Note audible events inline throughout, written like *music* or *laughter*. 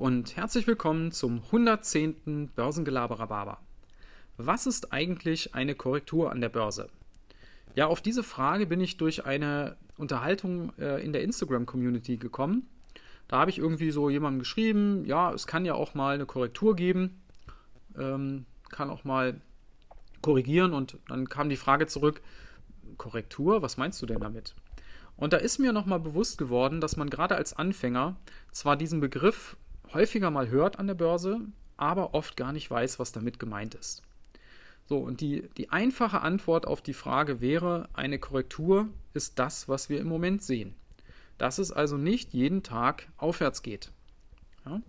und herzlich willkommen zum 110. Börsengelaber Was ist eigentlich eine Korrektur an der Börse? Ja, auf diese Frage bin ich durch eine Unterhaltung äh, in der Instagram-Community gekommen. Da habe ich irgendwie so jemandem geschrieben, ja, es kann ja auch mal eine Korrektur geben, ähm, kann auch mal korrigieren und dann kam die Frage zurück, Korrektur, was meinst du denn damit? Und da ist mir nochmal bewusst geworden, dass man gerade als Anfänger zwar diesen Begriff häufiger mal hört an der Börse, aber oft gar nicht weiß, was damit gemeint ist. So, und die, die einfache Antwort auf die Frage wäre, eine Korrektur ist das, was wir im Moment sehen. Dass es also nicht jeden Tag aufwärts geht. Ja?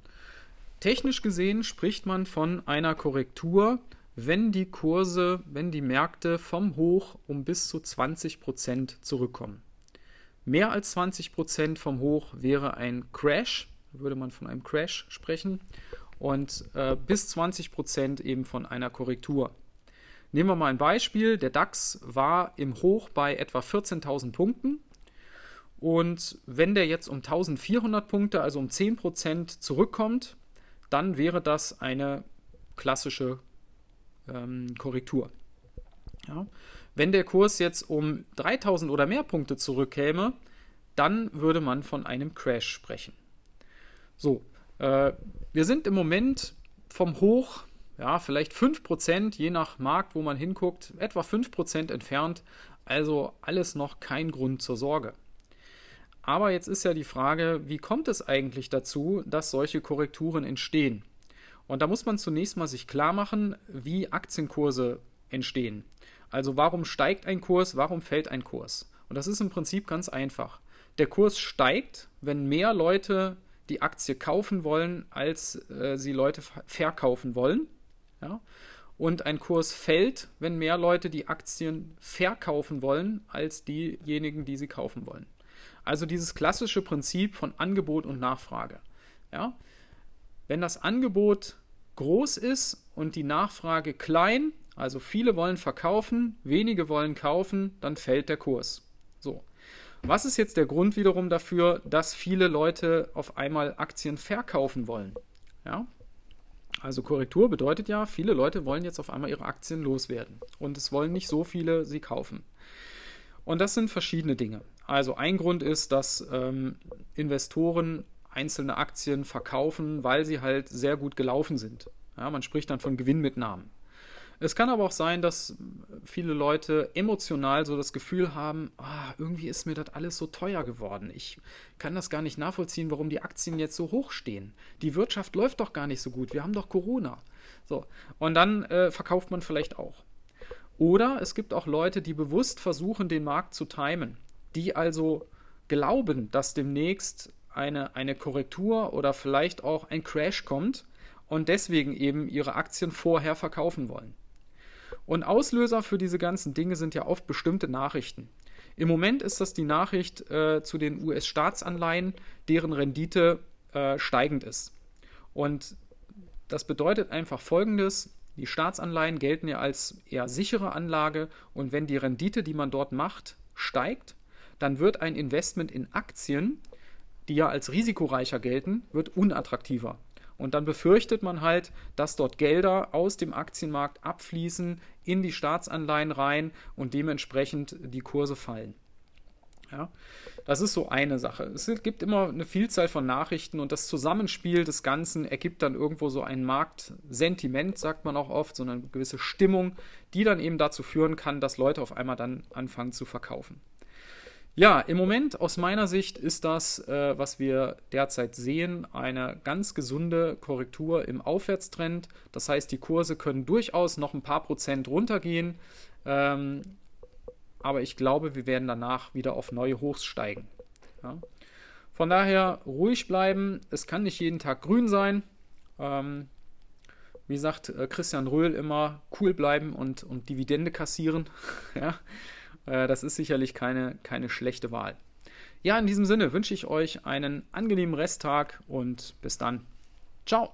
Technisch gesehen spricht man von einer Korrektur, wenn die Kurse, wenn die Märkte vom Hoch um bis zu 20 Prozent zurückkommen. Mehr als 20% vom Hoch wäre ein Crash, würde man von einem Crash sprechen, und äh, bis 20% eben von einer Korrektur. Nehmen wir mal ein Beispiel. Der DAX war im Hoch bei etwa 14.000 Punkten. Und wenn der jetzt um 1400 Punkte, also um 10% zurückkommt, dann wäre das eine klassische ähm, Korrektur. Ja. Wenn der Kurs jetzt um 3000 oder mehr Punkte zurückkäme, dann würde man von einem Crash sprechen. So, äh, wir sind im Moment vom Hoch, ja, vielleicht 5%, je nach Markt, wo man hinguckt, etwa 5% entfernt. Also alles noch kein Grund zur Sorge. Aber jetzt ist ja die Frage, wie kommt es eigentlich dazu, dass solche Korrekturen entstehen? Und da muss man zunächst mal sich klar machen, wie Aktienkurse entstehen. Also warum steigt ein Kurs, warum fällt ein Kurs? Und das ist im Prinzip ganz einfach. Der Kurs steigt, wenn mehr Leute die Aktie kaufen wollen, als äh, sie Leute verkaufen wollen. Ja? Und ein Kurs fällt, wenn mehr Leute die Aktien verkaufen wollen, als diejenigen, die sie kaufen wollen. Also dieses klassische Prinzip von Angebot und Nachfrage. Ja? Wenn das Angebot groß ist und die Nachfrage klein, also viele wollen verkaufen, wenige wollen kaufen, dann fällt der Kurs. So. Was ist jetzt der Grund wiederum dafür, dass viele Leute auf einmal Aktien verkaufen wollen? Ja? Also Korrektur bedeutet ja, viele Leute wollen jetzt auf einmal ihre Aktien loswerden und es wollen nicht so viele sie kaufen. Und das sind verschiedene Dinge. Also ein Grund ist, dass ähm, Investoren einzelne Aktien verkaufen, weil sie halt sehr gut gelaufen sind. Ja, man spricht dann von Gewinnmitnahmen. Es kann aber auch sein, dass viele Leute emotional so das Gefühl haben, ah, irgendwie ist mir das alles so teuer geworden. Ich kann das gar nicht nachvollziehen, warum die Aktien jetzt so hoch stehen. Die Wirtschaft läuft doch gar nicht so gut. Wir haben doch Corona. So. Und dann äh, verkauft man vielleicht auch. Oder es gibt auch Leute, die bewusst versuchen, den Markt zu timen. Die also glauben, dass demnächst eine, eine Korrektur oder vielleicht auch ein Crash kommt und deswegen eben ihre Aktien vorher verkaufen wollen. Und Auslöser für diese ganzen Dinge sind ja oft bestimmte Nachrichten. Im Moment ist das die Nachricht äh, zu den US-Staatsanleihen, deren Rendite äh, steigend ist. Und das bedeutet einfach Folgendes. Die Staatsanleihen gelten ja als eher sichere Anlage und wenn die Rendite, die man dort macht, steigt, dann wird ein Investment in Aktien, die ja als risikoreicher gelten, wird unattraktiver. Und dann befürchtet man halt, dass dort Gelder aus dem Aktienmarkt abfließen in die Staatsanleihen rein und dementsprechend die Kurse fallen. Ja, das ist so eine Sache. Es gibt immer eine Vielzahl von Nachrichten und das Zusammenspiel des Ganzen ergibt dann irgendwo so ein Marktsentiment, sagt man auch oft, so eine gewisse Stimmung, die dann eben dazu führen kann, dass Leute auf einmal dann anfangen zu verkaufen. Ja, im Moment aus meiner Sicht ist das, äh, was wir derzeit sehen, eine ganz gesunde Korrektur im Aufwärtstrend. Das heißt, die Kurse können durchaus noch ein paar Prozent runtergehen, ähm, aber ich glaube, wir werden danach wieder auf neue Hochs steigen. Ja. Von daher ruhig bleiben. Es kann nicht jeden Tag grün sein. Ähm, wie sagt äh, Christian Röhl immer, cool bleiben und, und Dividende kassieren. *laughs* ja. Äh, das ist sicherlich keine, keine schlechte Wahl. Ja, in diesem Sinne wünsche ich euch einen angenehmen Resttag und bis dann. Ciao.